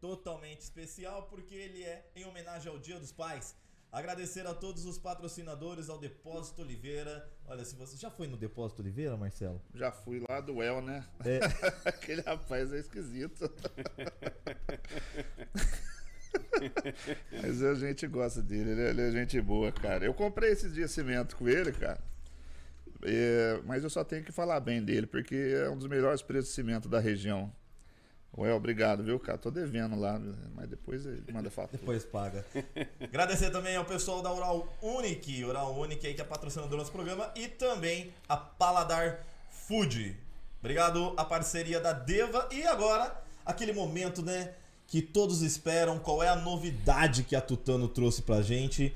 totalmente especial porque ele é em homenagem ao Dia dos Pais. Agradecer a todos os patrocinadores, ao Depósito Oliveira. Olha, se você já foi no Depósito Oliveira, Marcelo? Já fui lá do El, né? É. Aquele rapaz é esquisito. Mas a gente gosta dele, ele é, ele é gente boa, cara. Eu comprei esses dias cimento com ele, cara. É, mas eu só tenho que falar bem dele, porque é um dos melhores preços de cimento da região. Ué, obrigado, viu, cara? Tô devendo lá, mas depois ele manda fatura. Depois paga. Agradecer também ao pessoal da Oral Unique, Oral Unique aí que é patrocinador do nosso programa, e também a Paladar Food. Obrigado a parceria da Deva e agora aquele momento, né, que todos esperam, qual é a novidade que a Tutano trouxe pra gente.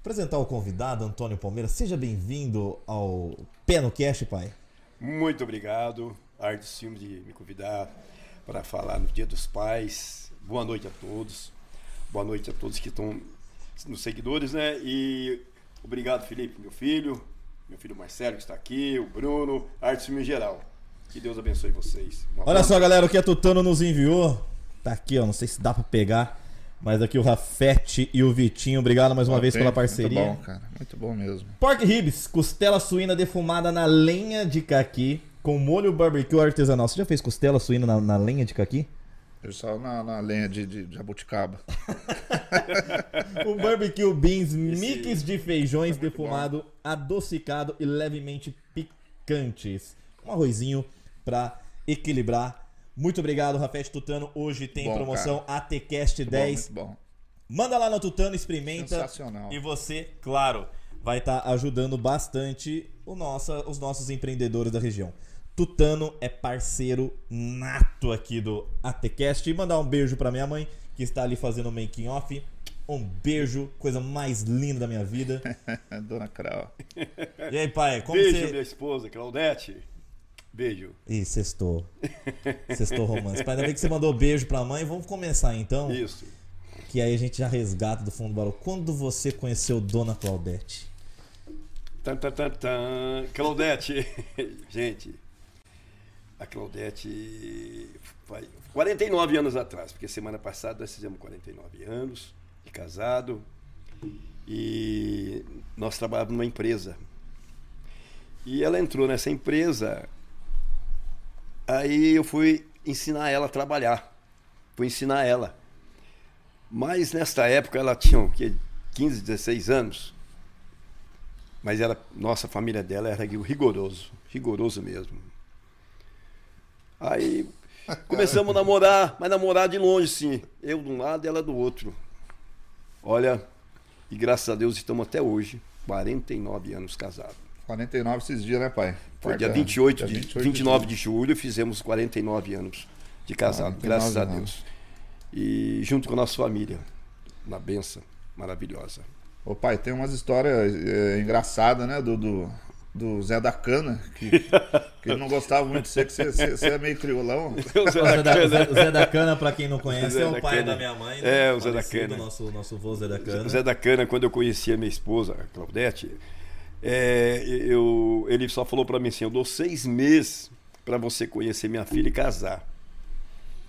Apresentar o convidado, Antônio Palmeira. Seja bem-vindo ao Pé no Cash, pai. Muito obrigado, Arte Silva, de me convidar para falar no Dia dos Pais. Boa noite a todos. Boa noite a todos que estão nos seguidores, né? E obrigado, Felipe, meu filho, meu filho Marcelo que está aqui, o Bruno, Arte em geral. Que Deus abençoe vocês. Uma Olha só, galera, o que a Tutano nos enviou. Tá aqui, ó. Não sei se dá para pegar. Mas aqui o Rafete e o Vitinho, obrigado mais uma vez pela parceria. Muito bom, cara. Muito bom mesmo. Pork ribs, costela suína defumada na lenha de caqui com molho barbecue artesanal. Você já fez costela suína na, na lenha de caqui? Eu só na, na lenha de, de, de jabuticaba. o barbecue beans, mix de feijões é defumado, bom. adocicado e levemente picantes. Um arrozinho para equilibrar. Muito obrigado, Rafete Tutano. Hoje tem bom, promoção ATCast 10. Bom, bom. Manda lá no Tutano, experimenta. Sensacional. E você, claro, vai estar tá ajudando bastante o nossa, os nossos empreendedores da região. Tutano é parceiro nato aqui do ATCast. E mandar um beijo para minha mãe, que está ali fazendo o making off. Um beijo, coisa mais linda da minha vida. Dona Crau. E aí, pai, como beijo, você... minha esposa, Claudete. Beijo. Ih, sextou. Sextou romance. Pai, ainda bem que você mandou beijo pra mãe. Vamos começar então. Isso. Que aí a gente já resgata do fundo do baú. Quando você conheceu Dona Claudete? Tan, tan, tan, tan. Claudete. gente, a Claudete faz 49 anos atrás, porque semana passada nós fizemos 49 anos de casado e nós trabalhávamos numa empresa. E ela entrou nessa empresa, aí eu fui ensinar ela a trabalhar, fui ensinar ela. Mas nesta época ela tinha o quê? 15, 16 anos. Mas nossa, a família dela era rigoroso, rigoroso mesmo Aí começamos a namorar, mas namorar de longe, sim. Eu de um lado e ela do outro. Olha, e graças a Deus estamos até hoje, 49 anos casados. 49 esses dias, né, pai? Foi dia 28, dia 28 de, 29 de, de julho, fizemos 49 anos de casado, graças a Deus. E junto com a nossa família, uma benção maravilhosa. Ô pai, tem umas histórias é, engraçadas, né, do, do, do Zé da Cana, que, que ele não gostava muito de você, que você, é meio criolão. O Zé da, Cana, Zé, Zé da Cana para quem não conhece, é o pai Cana. da minha mãe. Né? É, o Zé da Cana. Nosso, nosso vô Zé da Cana. O Zé da Cana, quando eu conheci a minha esposa, a Claudete, é, eu, ele só falou para mim assim, eu dou seis meses para você conhecer minha filha e casar.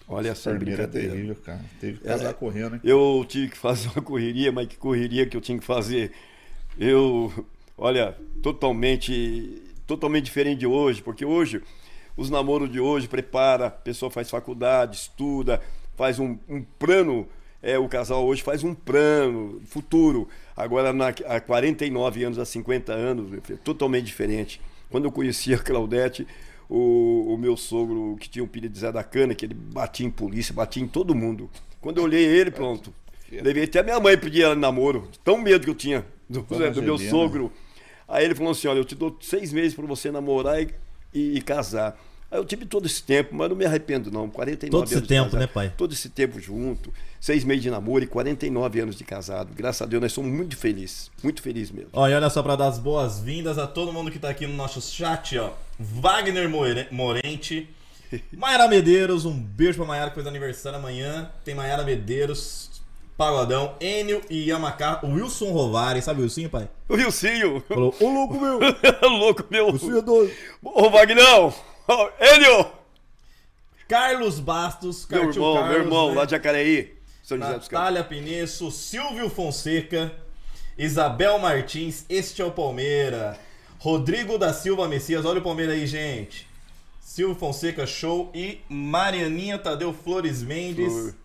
Olha só, brincadeira. É terrível, cara. Teve que casar é, correndo, hein? Eu tive que fazer uma correria, mas que correria que eu tinha que fazer. Eu olha, totalmente, totalmente diferente de hoje, porque hoje, os namoros de hoje prepara, a pessoa faz faculdade, estuda, faz um, um plano, é, o casal hoje faz um plano futuro. Agora, na, há 49 anos, há 50 anos, totalmente diferente. Quando eu conheci a Claudete, o, o, meu sogro, que tinha um filho de Zé da Cana, que ele batia em polícia, batia em todo mundo. Quando eu olhei ele, pronto. Levei até a minha mãe pedir ela namoro. Tão medo que eu tinha do, do meu sogro. Aí ele falou assim: olha, eu te dou seis meses para você namorar e, e, e, casar. Aí eu tive todo esse tempo, mas não me arrependo, não. 49 todo esse anos tempo, né, pai? Todo esse tempo junto, seis meses de namoro e 49 anos de casado. Graças a Deus, nós somos muito felizes. Muito felizes mesmo. Ó, e olha só para dar as boas-vindas a todo mundo que está aqui no nosso chat, ó. Wagner Morente. Mayara Medeiros, um beijo pra Mayara que fez aniversário amanhã. Tem Mayara Medeiros, Pagodão, Enio e Yamaka, o Wilson Rovari, sabe o Wilson, pai? O Wilson! Falou, ô louco meu! louco meu! Wilson é doido! Ô Vagnão! Enio! Carlos Bastos, Meu irmão, Carlos, meu irmão, né? lá de Jacareí. São José dos Campos. Natália Pinesso, Silvio Fonseca, Isabel Martins, este é o Palmeira. Rodrigo da Silva Messias, olha o Palmeira aí, gente. Silvio Fonseca, show. E Marianinha Tadeu Flores Mendes. Flor.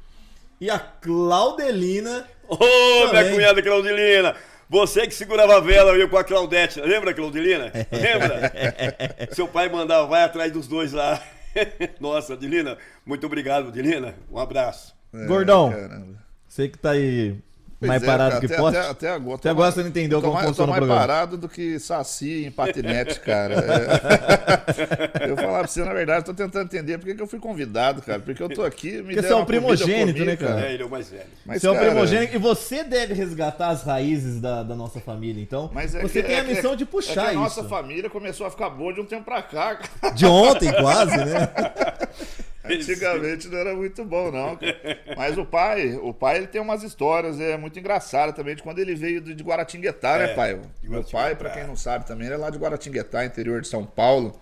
E a Claudelina. Ô, minha Também. cunhada Claudilina! Você que segurava a vela, eu com a Claudete. Lembra, Claudilina? Lembra? Seu pai mandava, vai atrás dos dois lá. Nossa, Dilina, muito obrigado, Dilina. Um abraço. É, Gordão. caramba. Você que tá aí Pois mais é, parado cara, que até, poste. Até, até agora. Até agora você não entendeu eu como mais, eu tô funciona o mais programa. parado do que saci em patinete, cara. É. Eu falar pra você, na verdade, tô tentando entender por que, eu fui convidado, cara. Porque eu tô aqui, me Porque você é o eu primogênito, comi, né, cara? É, ele é o mais velho. Mas, Você é o cara, primogênito e você deve resgatar as raízes da, da nossa família. Então, Mas é você que- tem é a que- missão de é que puxar a nossa isso. família começou a ficar boa de um tempo pra cá. cara. De ontem, quase, né? Antigamente não era muito bom, não. cara. Mas o pai, o pai ele tem umas histórias é muito engraçadas também de quando ele veio de Guaratinguetá, né, É, pai? de Meu pai, pra quem não sabe também, ele é lá de Guaratinguetá, interior de São Paulo.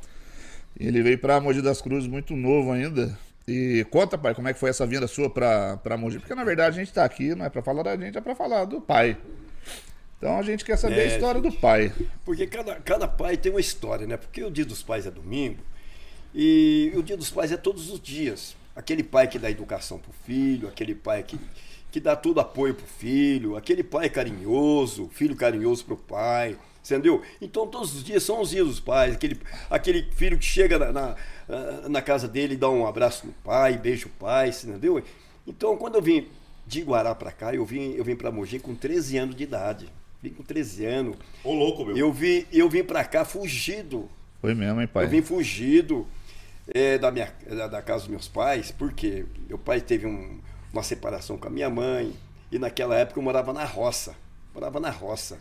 E ele veio pra Mogi das Cruzes muito novo ainda. E conta, pai, como é que foi essa vinda sua pra, pra Mogi? Porque na verdade a gente tá aqui, não é pra falar da gente, é pra falar do pai. Então a gente quer saber a É, história gente. do pai. Porque cada, cada pai tem uma história, né? Porque o dia dos pais é domingo e o dia dos pais é todos os dias. Aquele pai que dá educação pro filho, aquele pai que, que dá todo apoio pro filho, aquele pai carinhoso, filho carinhoso pro pai, entendeu? Então todos os dias são os dias dos pais, aquele, aquele filho que chega na, na, na casa dele e dá um abraço no pai, beija o pai, entendeu? Então quando eu vim de Guará pra cá, eu vim, eu vim pra Mogi com 13 anos de idade. Vim com 13 anos. Ô, louco, meu. Eu vim, eu vim pra cá fugido. Foi mesmo, hein, pai? Eu vim fugido é, da, minha, da, da casa dos meus pais, porque meu pai teve um- uma separação com a minha mãe, e naquela época eu morava na roça. Morava na roça.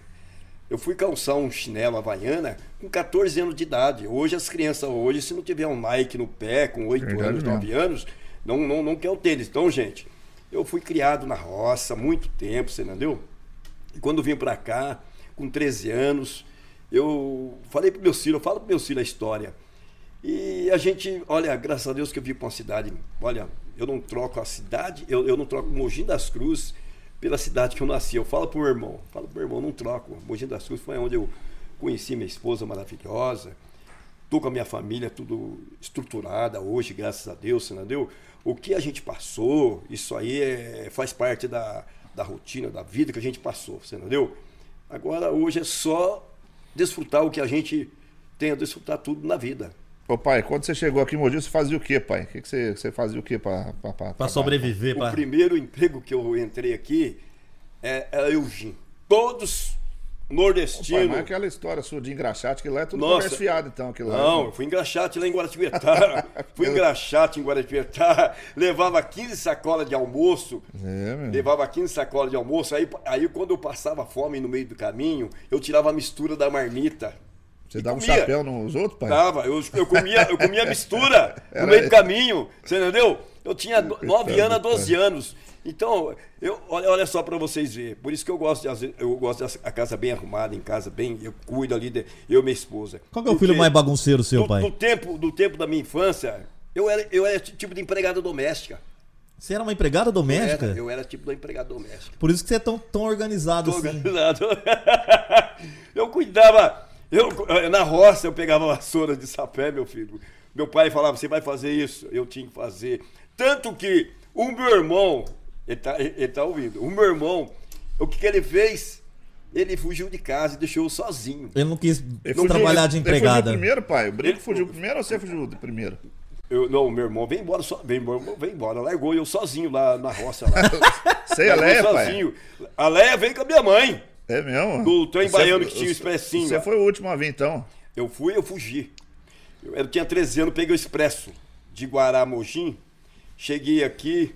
Eu fui calçar um chinelo havaiana com 14 anos de idade. Hoje as crianças, hoje, se não tiver um Nike no pé, com 8 Verdade anos, mesmo. 9 anos, não, não, não quer o tênis. Então, gente, eu fui criado na roça há muito tempo, você entendeu? E quando vim pra cá, com 13 anos, eu falei pro meu filho, eu falo pro meu filho a história. E a gente, olha, graças a Deus que eu vim pra uma cidade, olha, eu não troco a cidade, eu, eu não troco Mogi das Cruzes pela cidade que eu nasci. Eu falo pro meu irmão, falo pro meu irmão, não troco. Mogi das Cruzes foi onde eu conheci minha esposa maravilhosa. Tô com a minha família tudo estruturada hoje, graças a Deus, entendeu? O que a gente passou, isso aí é- faz parte da, da rotina, da vida que a gente passou, entendeu? Agora, hoje é só desfrutar o que a gente tem a desfrutar tudo na vida. Ô pai, quando você chegou aqui em Mogi, você fazia o quê, pai? O que, que você, você fazia o quê pra, Pra sobreviver, O pra... primeiro emprego que eu entrei aqui é, era Eugênio. Todos nordestinos. Pai, mas aquela história sua de engraxate, que lá é tudo Nossa. fiada, então. Aquilo lá, Não, eu fui engraxate lá em Guaratinguetá. fui engraxate em Guaratinguetá. Levava 15 sacolas de almoço. É, meu. Levava 15 sacolas de almoço. Aí, aí quando eu passava fome no meio do caminho, eu tirava a mistura da marmita. Você E dá um chapéu nos outros, pai? Dava, eu, eu, comia, eu comia mistura no meio do caminho, você entendeu? Eu tinha do- 9 Coitado anos a do 12 anos. Então, eu, olha, olha só para vocês verem. Por isso que eu gosto de eu gosto da casa bem arrumada, em casa bem, eu cuido ali, de, eu e minha esposa. Qual que é o filho mais bagunceiro seu, do, pai? do tempo, do tempo da minha infância, eu era, eu era tipo de empregada doméstica. Você era uma empregada Eu doméstica? era, eu era tipo da empregada doméstica. Por isso que você é tão, tão organizado Tô assim. organizado. eu cuidava, eu, na roça eu pegava vassoura de sapé, meu filho. Meu pai falava, você vai fazer isso? Eu tinha que fazer. Tanto que o meu irmão, ele tá, ele tá ouvindo, o meu irmão, o que, que ele fez? Ele fugiu de casa e deixou eu sozinho. Ele não quis Ele fugiu- trabalhar de Ele fugiu empregada. primeiro, pai? O Brinco Ele- fugiu primeiro ou você fugiu de primeiro? Eu, não, meu irmão, vem embora, só, vem, embora, vem embora. Largou eu sozinho lá na roça. Lá. E a Leia, pai? sozinho. A Leia veio com a minha mãe. É mesmo? Do trem Você- baiano que tinha o expressinho Você foi o último a vir, então? Eu fui, eu fugi. Eu, eu tinha 13 anos, peguei o expresso de Mogi. Cheguei aqui,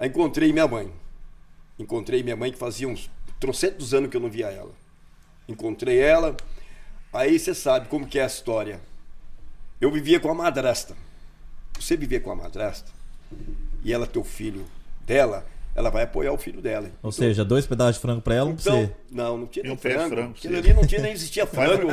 encontrei minha mãe. Encontrei minha mãe que fazia uns trocentos anos que eu não via ela. Encontrei ela, aí você sabe como que é a história. Eu vivia com a madrasta. Você viver com a madrasta e ela ter o filho dela, ela vai apoiar o filho dela. Ou seja, dois pedaços de frango pra ela, pra Então, você. não, não tinha nem frango. frango, Aquilo ali não tinha nem existia frango.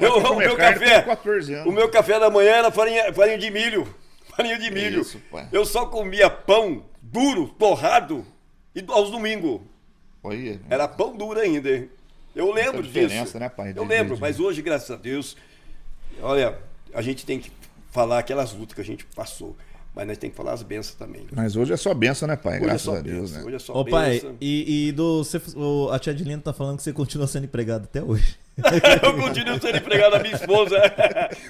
Eu- o meu café, com 14 anos. o meu café da manhã era farinha, farinha de milho. farinha de milho. Isso, pai. eu só comia pão duro, torrado, e aos domingos. Olha, Era pão duro ainda. hein? Eu lembro disso. né, pai? De- Eu lembro, de- mas hoje, graças a Deus, olha, a gente tem que falar aquelas lutas que a gente passou. Mas nós tem que falar as bênçãos também. Mas hoje é só benção, né, pai? Hoje é Graças só a Deus, bênção, né? Hoje é só Ô pai, bênção. e, e do, você- o- a tia Adilina tá falando que você continua sendo empregado até hoje. Eu continuo sendo empregado da minha esposa.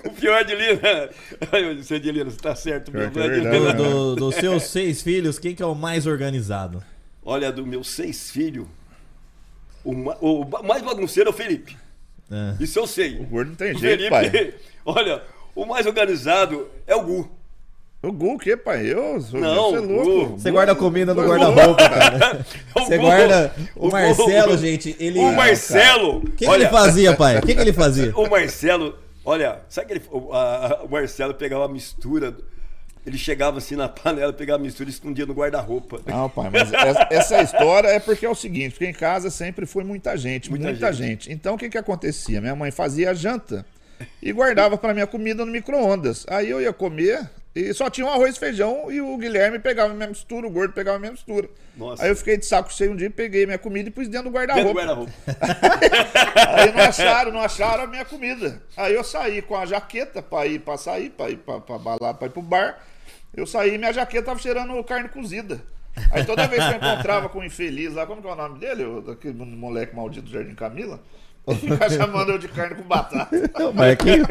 o pior de Lina. Ai, você de Lina, você tá certo Pior mesmo. é né, verdade? Do, do- dos seus seis filhos, quem que é o mais organizado? Olha, dos meus seis filhos, o, ma- o mais bagunceiro é o Felipe. É. Isso eu sei. O gordo não tem O jeito, pai. olha, o mais organizado é o Gu. O Gu, o quê, pai? Eu sou Não, você é o louco. Gu. Você guarda comida no Gu- guarda-roupa, cara. O Você Gu- guarda. O Gu- Marcelo, gente, ele. O Marcelo. O que, que olha, ele fazia, pai? O que, que ele fazia? O Marcelo, olha, sabe que ele, o, a- o Marcelo pegava a mistura, ele chegava assim na panela, pegava a mistura e escondia no guarda-roupa. Não, pai, mas essa, essa história é porque é o seguinte, porque em casa sempre foi muita gente, Muita muita, gente. gente. Então o que que acontecia? Minha mãe fazia a janta e guardava para minha comida no micro-ondas. Aí eu ia comer e só tinha um arroz e feijão e o Guilherme pegava a minha mistura, o gordo pegava a minha mistura. Nossa. Aí eu fiquei de saco cheio um dia, peguei minha comida e pus dentro do guarda-roupa. guarda-roupa. Aí não acharam, não acharam a minha comida. Aí eu saí com a jaqueta pra ir pra sair, pra ir pra, pra balada, pra ir pro bar. Eu saí e minha jaqueta tava cheirando carne cozida. Aí toda vez que eu encontrava com o infeliz lá, como que é o nome dele? O, daquele moleque maldito do Jardim Camila. Ficava chamando eu de carne com batata. O Marquinhos.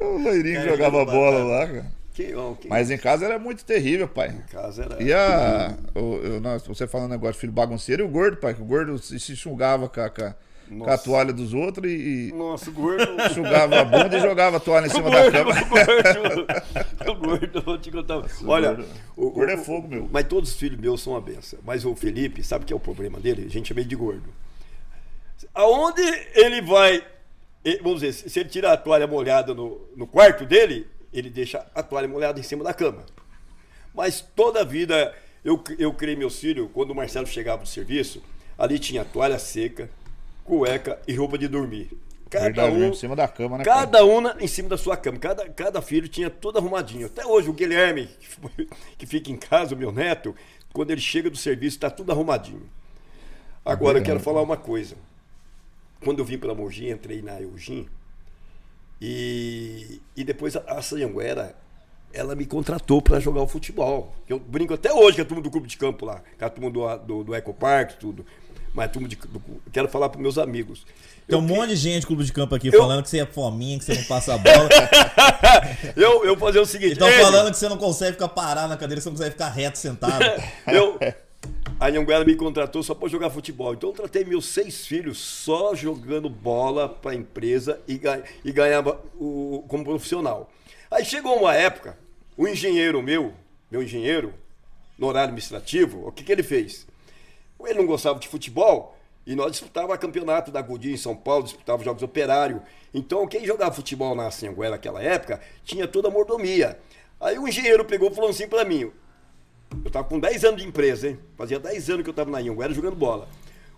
O loirinho que Carne jogava bola batata. lá, cara. Que, que Mas em casa era muito terrível, pai. em casa era. E a. O, eu- nós- você falando negócio de filho bagunceiro e o gordo, pai, que o gordo se, se enxugava com a, com a- com a Nossa. toalha dos outros e, Nossa, o gordo. enxugava a bunda e jogava a toalha em cima da gordo, cama. o gordo, o gordo, vou te contar. Olha, gordo- o, o gordo é fogo, meu. Mas todos os filhos meus são uma benção. Mas o Felipe, sabe o que é o problema dele? A gente chama ele de gordo. Aonde ele vai, vamos dizer, se ele tira a toalha molhada no, no quarto dele, ele deixa a toalha molhada em cima da cama. Mas toda a vida eu, eu criei meus filhos, quando o Marcelo chegava do serviço, ali tinha toalha seca, cueca e roupa de dormir. Cada Verdade, um, em cima da cama, né? Cada uma em cima da sua cama. Cada, cada filho tinha tudo arrumadinho. Até hoje, o Guilherme, que fica em casa, o meu neto, quando ele chega do serviço, está tudo arrumadinho. Agora, eu quero falar uma coisa. Quando eu vim pela Mogi, entrei na Eugim, e, e depois a, a Sanhanguera, ela me contratou para jogar o futebol. Eu brinco até hoje com a turma do clube de campo lá, com a turma do, do, do Ecopark, tudo. Mas turma de, do, quero falar para meus amigos. Tem Eu um monte de gente do clube de campo aqui Eu- falando que você é fominha, que você não passa a bola. eu, eu fazer o seguinte. Estão falando que você não consegue ficar parado na cadeira, você não consegue ficar reto sentado. eu, a Anhanguera me contratou só para jogar futebol. Então eu tratei meus seis filhos só jogando bola para a empresa e, e ganhava o, como profissional. Aí chegou uma época, o engenheiro meu, meu engenheiro, no horário administrativo, o que, que ele fez? Ele não gostava de futebol e nós disputava campeonato da Godia em São Paulo, disputava jogos operário. Então quem jogava futebol na Anhanguera naquela época tinha toda a mordomia. Aí o engenheiro pegou e falou assim para mim, eu tava com 10 anos de empresa, hein? Fazia 10 anos que eu tava na Anhanguera jogando bola.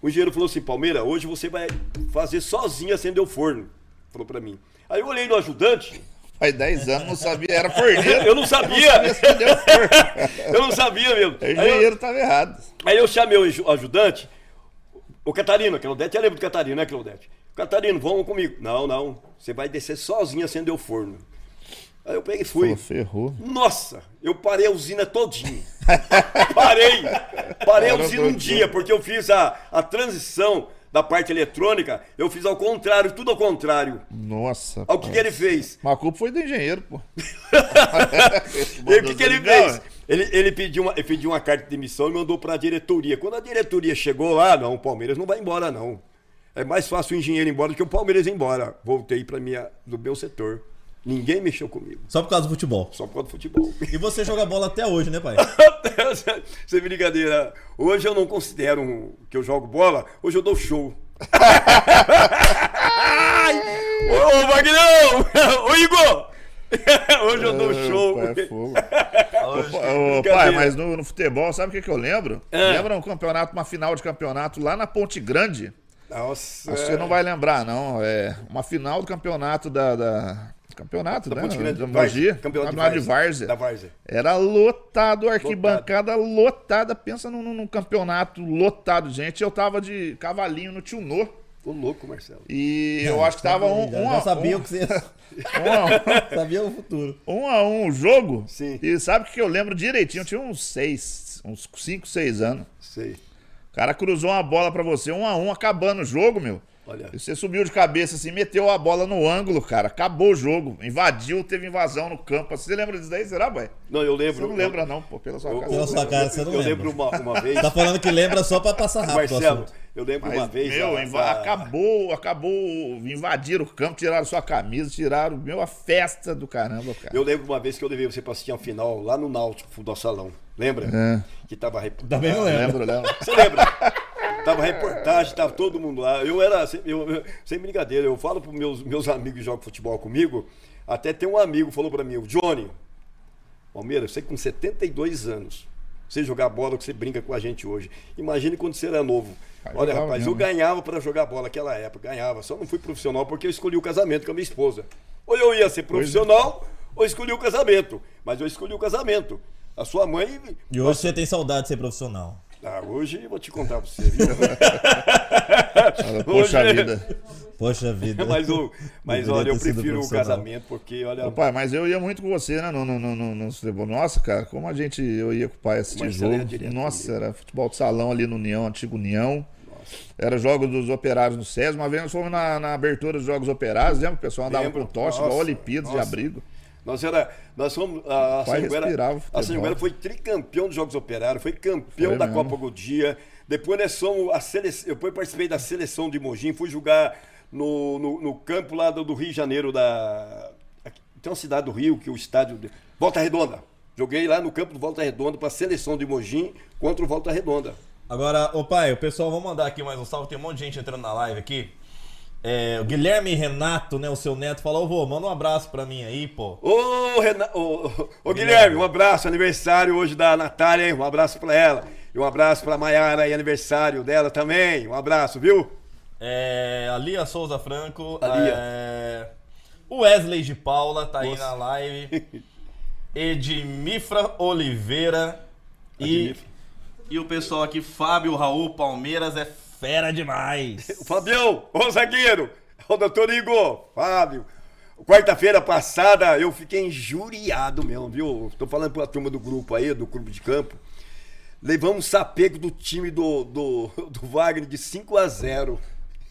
O engenheiro falou assim, Palmeira, hoje você vai fazer sozinho acender o forno. Falou pra mim. Aí eu olhei no ajudante, Faz 10 anos, não sabia, era forneiro. eu não sabia. Forno. eu não sabia mesmo. O engenheiro tava errado. aí eu chamei o aju- ajudante, o Catarino, Claudete, eu lembro do Catarino, né, Claudete? Catarino, vamos comigo. Não, não, você vai descer sozinho acender o forno. Aí eu peguei e fui. Pô, ferrou. Nossa, eu parei a usina todinho. Parei. Parei a Parou usina um todinho. dia, porque eu fiz a, a transição da parte eletrônica, eu fiz ao contrário, tudo ao contrário. Nossa. Ao que, que ele fez? Mas a culpa foi do engenheiro, pô. E o que, que ele fez? Ele, ele, pediu uma, ele pediu uma carta de demissão e mandou para a diretoria. Quando a diretoria chegou lá, não, o Palmeiras não vai embora, não. É mais fácil o engenheiro ir embora do que o Palmeiras ir embora. Voltei para minha do meu setor. Ninguém mexeu comigo. Só por causa do futebol. Só por causa do futebol. E você joga bola até hoje, né, pai? Sem brincadeira. Hoje eu não considero um- que eu jogo bola, hoje eu dou show. Ai! ô, ô, Magnão! Ô, Igor! Hoje eu dou show. Pai, é fogo. Ô, pai, mas no, no futebol, sabe o que, que eu lembro? É. Lembra um campeonato, uma final de campeonato lá na Ponte Grande? Nossa. Você não vai lembrar, não. É uma final do campeonato da, da- campeonato, Da né? Ponte Grande, Da Mogi, campeonato de campeonato de Várzea. Da Várzea. Era lotado, arquibancada lotada. Pensa num, num campeonato lotado, gente. Eu tava de cavalinho no Tunô. Ô louco, Marcelo. E eu acho que tava um, já, um, já a, sabia um, o que você um a sabia o futuro. um, um a um o jogo. Sim. E sabe o que eu lembro direitinho? Eu tinha uns seis, uns cinco, seis anos. Sei. O cara cruzou uma bola pra você, um a um, acabando o jogo, meu. Olha. E você subiu de cabeça assim, meteu a bola no ângulo, cara. Acabou o jogo. Invadiu, teve invasão no campo. Você lembra disso daí? Será, boy? Não, eu lembro. Você não lembra, não, pô, pela sua Eu, cara. Pela sua cara, você não eu lembra. lembro uma, uma vez. Tá falando que lembra só pra passar rápido Marcelo, eu lembro Mas, uma vez. meu, a- inva- a- acabou, acabou, invadiram o campo, tiraram sua camisa, tiraram, meu, a festa do caramba, cara. Eu lembro uma vez que eu levei você pra assistir a final lá no Náutico, futebol salão. Lembra? É. Que tava. Também não lembro. Lembro, lembro. Você lembra? tava reportagem, tava todo mundo lá. Eu era, sem- eu, eu- sem brincadeira, eu falo pros meus, meus amigos que jogam futebol comigo, até tem um amigo que falou pra mim, o Johnny, Palmeiras, você com 72 anos, você jogar bola que você brinca com a gente hoje. Imagine quando você era novo. Ah, Olha, rapaz, mesmo, eu ganhava pra jogar bola naquela época, ganhava. Só não fui profissional porque eu escolhi o casamento com a minha esposa. Ou eu ia ser profissional, ou escolhi o casamento. Mas eu escolhi o casamento. A sua mãe. E hoje você tem saudade de ser profissional. Ah, hoje eu vou te contar pra você, Poxa Hoje- vida. Poxa vida. mas o- mas olha, eu prefiro o casamento porque, olha. Ô, pai, mas eu ia muito com você, né? No, no, no, no, no. Nossa, cara, como a gente. Eu ia com o pai assistir ia jogo. Nossa, comigo. era futebol de salão ali no União, antigo União. Era jogos dos operários no SES. Uma vez nós fomos na, na abertura dos Jogos Operários, lembra? O pessoal andava Lembro. com tocha, igual Olimpíadas de abrigo. Nós era. Nós fomos. A Sanguera, a. Sanguera foi tricampeão dos Jogos Operários, foi campeão Foi da mesmo. Copa Godia. Depois nós somos a seleção. Eu depois participei da seleção de Mogi, fui jogar no, no, no campo lá do, do Rio de Janeiro, da. Tem uma cidade do Rio que o estádio. de- Volta Redonda. Joguei lá no campo do Volta Redonda para a seleção de Mogi contra o Volta Redonda. Agora, ô pai, o pessoal, vamos mandar aqui mais um salve. Tem um monte de gente entrando na live aqui. É, o Guilherme Renato, né, o seu neto, falou: Ô, vô, manda um abraço pra mim aí, pô. Ô, ô, ô, ô, Guilherme, um abraço, aniversário hoje da Natália, hein? Um abraço pra ela. E um abraço pra Maiara aí, aniversário dela também. Um abraço, viu? É, a Lia Souza Franco. A Lia. é, o Wesley de Paula tá aí Nossa. na live. Edmifra Oliveira. E, e o pessoal aqui, Fábio Raul Palmeiras, é fera demais. O Fabião, ô zagueiro, o doutor Igor, Fábio. Quarta-feira passada eu fiquei injuriado mesmo, viu? Tô falando pra turma do grupo aí, do clube de campo. Levamos um sapeco do time do, do, do Wagner de 5 a 0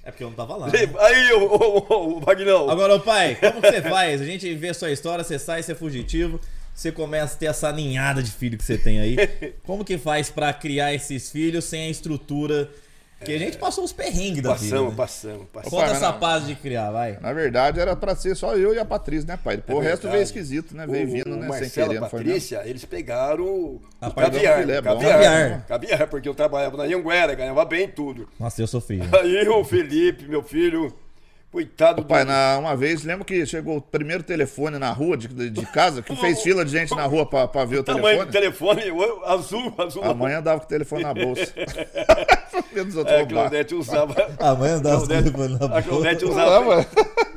É porque eu não tava lá. né? Aí, ô, ô. Agora, ô pai, como que você faz? A gente vê sua história, você sai, você é fugitivo, você começa a ter essa ninhada de filho que você tem aí. Como que faz pra criar esses filhos sem a estrutura? Que a gente passou os perrengues da vida. Passamos, Né? passamos, passamos. Conta essa não. paz de criar, vai. Na verdade, era pra ser só eu e a Patrícia, né, pai? Depois É o resto veio esquisito, né? Veio O- vindo, o né? Sem Marcelo querer, não foi mesmo? Patrícia, eles pegaram A caviar, filé, é bom. caviar, Caviar. caviar, porque eu trabalhava na Anhanguera, ganhava bem tudo. Nossa, eu sofri. Aí o Felipe, meu filho, coitado do... Pai, na, uma vez, lembra que chegou o primeiro telefone na rua de, de, casa, que fez fila de gente na rua pra, pra ver o tamanho telefone? do telefone, o- azul, azul. A mãe andava com o telefone na bolsa. Outros É, a. Claudete usava... A mãe andava com o telefone na A boca. Claudete Ah, usava...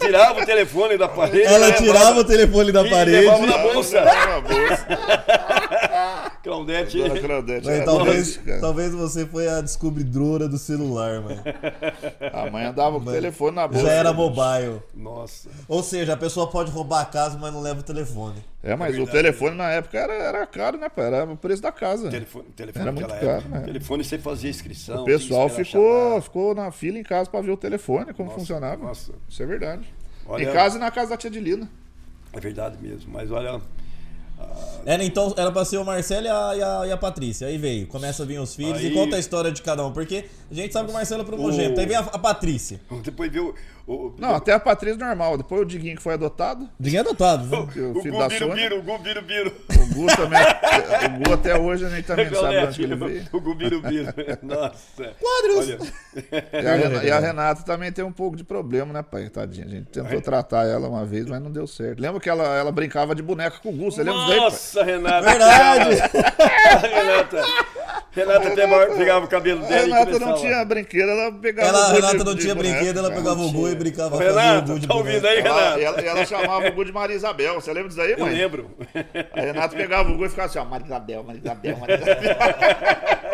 Tirava o telefone da parede... Ela levava- tirava o telefone da e parede. levava na bolsa. Levava na bolsa. Claudete... Dona Claudete. Mas era talvez, talvez você foi a descobridora do celular, mano. A mãe andava com o telefone na bolsa. Já era mobile. Nossa. Ou seja, a pessoa pode roubar a casa, mas não leva o telefone. É, mas É o telefone na época era, era caro, né, pai? Era o preço da casa. Telefone, telefone Era naquela muito caro, época. né? Telefone você fazia inscrição. O pessoal ficou, chamar. ficou na fila em casa pra ver o telefone, como Nossa, funcionava. nossa. Isso é verdade. Olha- Em casa e na casa da tia Dilina. É verdade mesmo, mas olha... Era então, era pra ser o Marcelo e a, e a, e a Patrícia. Aí veio, começa a vir os filhos Aí- e conta a história de cada um. Porque a gente sabe que o Marcelo é primogênito. O- Aí vem a, a Patrícia. Depois viu o... o Não, até a Patrícia normal. Depois o Diguinho que foi adotado. Ninguém é adotado, né? O o filho Gu da Biro. Biro, o Gu Biro Biro. O Gu também. o Gu até hoje a gente também não sabe de onde que ele veio. O Gu Biro Biro. Nossa. Quadros. E a, Rena- e a Renata também tem um pouco de problema, né, pai? Tadinha. A gente tentou tratar ela uma vez, mas não deu certo. Lembra que ela, ela brincava de boneca com o Gu? Você lembra disso? Nossa, Renata. Verdade! Renata. Renata até pegava o cabelo dela e Renata não começava. tinha brinquedo, ela pegava. Ela, o Renata de- não de tinha boneco, brinquedo, ela cara. pegava o Gu e brincava o Renata, de tá ouvindo aí, Ela, Renata? ela, ela chamava o Gu de Maria Isabel. Você lembra disso aí, Eu mãe? lembro. A Renata pegava o Gu e ficava assim, ó, Maria Isabel, Maria Isabel, Maria Isabel.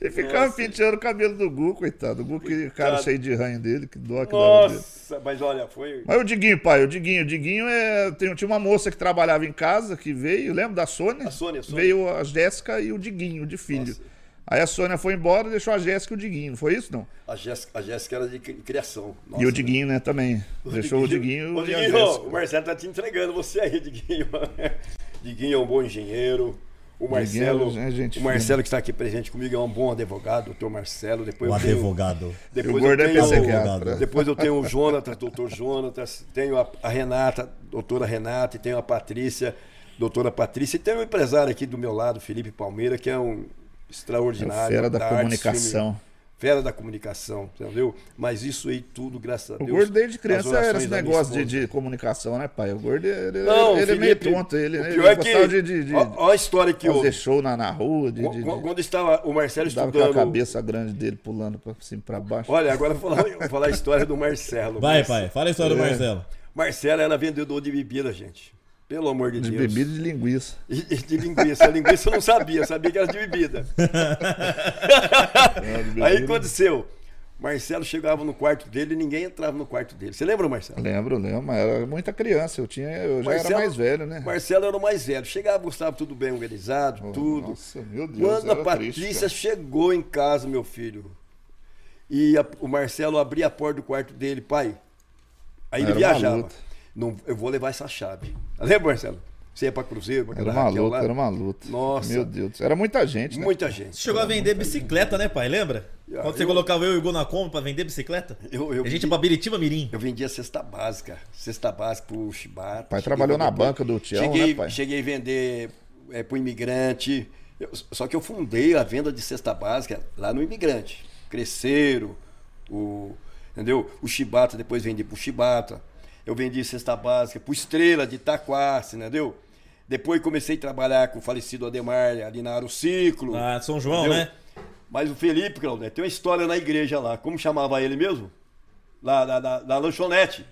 e ficava penteando o cabelo do Gu, coitado. O Gu, que cara cheio de ranho dele, que dó que dava. Nossa, mas olha, foi. Mas o Diguinho, pai, o Diguinho, o Diguinho é. Tem, tinha uma moça que trabalhava em casa que veio, lembra da Sônia? A Sônia, a Sônia. Veio a Jéssica e o Diguinho, de filho. Nossa. Aí a Sônia foi embora e deixou a Jéssica e o Diguinho, não foi isso não? A Jéssica, a Jéssica era de cri- criação. Nossa, e o Diguinho, né, também. deixou o Diguinho Ô, e a Diguinho, o Marcelo tá te entregando você aí, Diguinho. Diguinho é um bom engenheiro. O Marcelo, é gente o Marcelo que está aqui presente comigo é um bom advogado, doutor Marcelo. Depois O eu tenho, advogado. depois O eu gordo é tenho, psiquiatra. depois eu tenho o Jonatas, doutor Jonatas, tenho a, a Renata, doutora Renata, e tenho a Patrícia, doutora Patrícia, e tenho um empresário aqui do meu lado, Felipe Palmeira, que é um É extraordinário. o fera da arte, comunicação. filme- fera da comunicação, entendeu? Mas isso aí tudo, graças a O Deus. gordo desde criança era esse negócio de, de comunicação, né, pai? O gordo ele, Não, ele é meio Felipe, tonto, ele, o ele pior é que, gostava de, de, de ó, ó a história que fazer houve. show na, na rua, de, de, Quando, quando estava o Marcelo dava aquela estudando. cabeça grande dele pulando pra cima e pra baixo. Olha, agora eu vou falar, eu vou falar a história do Marcelo. Vai, Marcelo- pai, fala a história do É. Marcelo. Marcelo era vendedor de bebida, gente. Pelo amor de, De Deus. bebida e de linguiça. De linguiça. linguiça eu não sabia, eu sabia que era de bebida. É, de Aí aconteceu. Marcelo chegava no quarto dele e ninguém entrava no quarto dele. Você lembra, Marcelo? Lembro, lembro, mas era muita criança. Eu, tinha, eu já Marcelo- era mais velho, né? Marcelo era o mais velho. Chegava, gostava tudo bem organizado, Oh, tudo. Nossa, meu Deus. Quando a Patrícia triste, chegou em casa, meu filho, e a- o Marcelo abria a porta do quarto dele, pai. Aí ele Era viajava. Não, eu vou levar essa chave. Lembra, Marcelo? Você ia pra Cruzeiro, pra Era uma Raquel luta, lá? era uma luta. Nossa. Meu Deus. Era muita gente, né? Muita gente. Você chegou a vender bicicleta, né, pai? Lembra? Ah, Quando você eu- colocava eu e o Gu na Kombi pra vender bicicleta? Eu, eu, a gente vendi, pra Biritiba Mirim. eu vendia cesta básica. Cesta básica pro Chibata. Pai trabalhou na banca do Tião, cheguei, né, pai? Cheguei a vender é, pro imigrante. Eu- só que eu fundei a venda de cesta básica lá no imigrante. Cresceram, o, entendeu? O Chibata, depois vendi pro Chibata. Eu vendi cesta básica pro Estrela de Itaquace, entendeu? Depois comecei a trabalhar com o falecido Ademar ali na Arociclo. Ah, São João, Entendeu? né? Mas o Felipe, Claudete, tem uma história na igreja lá. Como chamava ele mesmo? Lá da, da, da lanchonete.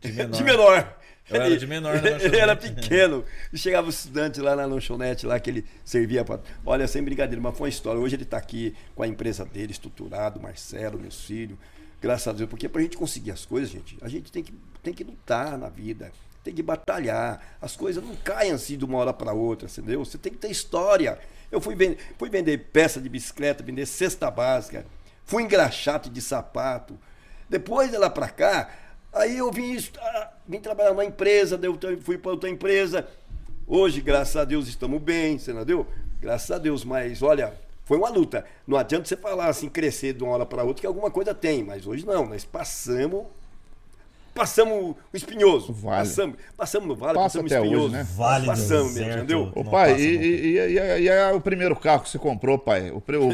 De menor. De menor. Eu era de menor na Ele, era pequeno. Chegava o estudante lá na lanchonete, lá que ele servia para. Olha, sem brincadeira, mas foi uma história. Hoje ele está aqui com a empresa dele, estruturado, Marcelo, meu filho. Graças a Deus. Porque para a gente conseguir as coisas, gente, a gente tem que, tem que lutar na vida. Tem que batalhar. As coisas não caem assim de uma hora para outra, entendeu? Você tem que ter história. Eu fui, vender, fui vender peça de bicicleta, vender cesta básica, fui engraxate de sapato. Depois de lá para cá, aí eu vim, vim trabalhar numa empresa, daí eu fui para outra empresa. Hoje, graças a Deus, estamos bem, entendeu? Graças a Deus, mas olha, foi uma luta. Não adianta você falar assim, crescer de uma hora para outra, que alguma coisa tem, mas hoje não, nós passamos. Passamos o espinhoso. Vale. Passamos, passamos no vale, Passa passamos até o espinhoso. hoje, né? Vale passamos mesmo, deserto. entendeu? Ô pai, passa e, e, e, e- o primeiro carro que você comprou, pai? O, o